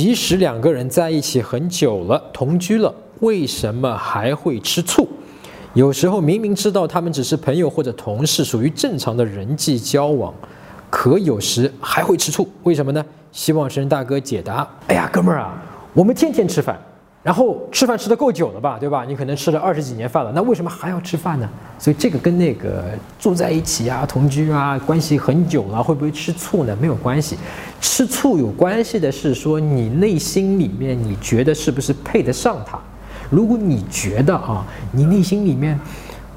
即使两个人在一起很久了，同居了，为什么还会吃醋？有时候明明知道他们只是朋友或者同事，属于正常的人际交往，可有时还会吃醋，为什么呢？希望神大哥解答。哎呀，哥们儿啊，我们天天吃饭。然后吃饭吃的够久了吧，对吧？你可能吃了二十几年饭了，那为什么还要吃饭呢？所以这个跟那个住在一起啊、同居啊、关系很久了，会不会吃醋呢？没有关系，吃醋有关系的是说你内心里面你觉得是不是配得上他？如果你觉得啊，你内心里面。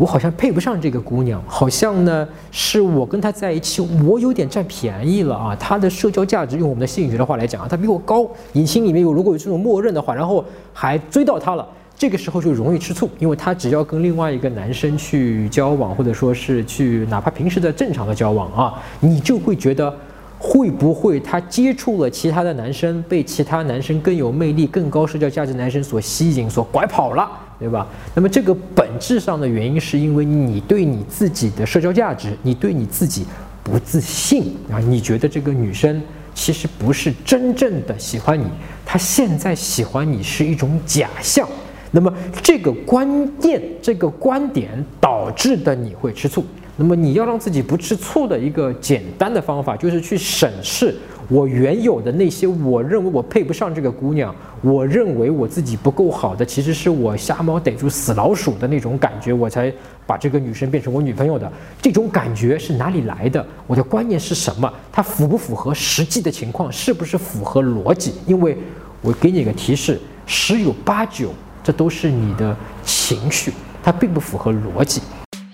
我好像配不上这个姑娘，好像呢是我跟她在一起，我有点占便宜了啊。她的社交价值，用我们的心理学的话来讲啊，她比我高。你心里面有如果有这种默认的话，然后还追到她了，这个时候就容易吃醋，因为她只要跟另外一个男生去交往，或者说是去哪怕平时的正常的交往啊，你就会觉得会不会她接触了其他的男生，被其他男生更有魅力、更高社交价值男生所吸引、所拐跑了。对吧？那么这个本质上的原因是因为你对你自己的社交价值，你对你自己不自信啊！你觉得这个女生其实不是真正的喜欢你，她现在喜欢你是一种假象。那么这个观念、这个观点导致的你会吃醋。那么你要让自己不吃醋的一个简单的方法，就是去审视。我原有的那些，我认为我配不上这个姑娘，我认为我自己不够好的，其实是我瞎猫逮住死老鼠的那种感觉，我才把这个女生变成我女朋友的。这种感觉是哪里来的？我的观念是什么？它符不符合实际的情况？是不是符合逻辑？因为我给你个提示，十有八九，这都是你的情绪，它并不符合逻辑。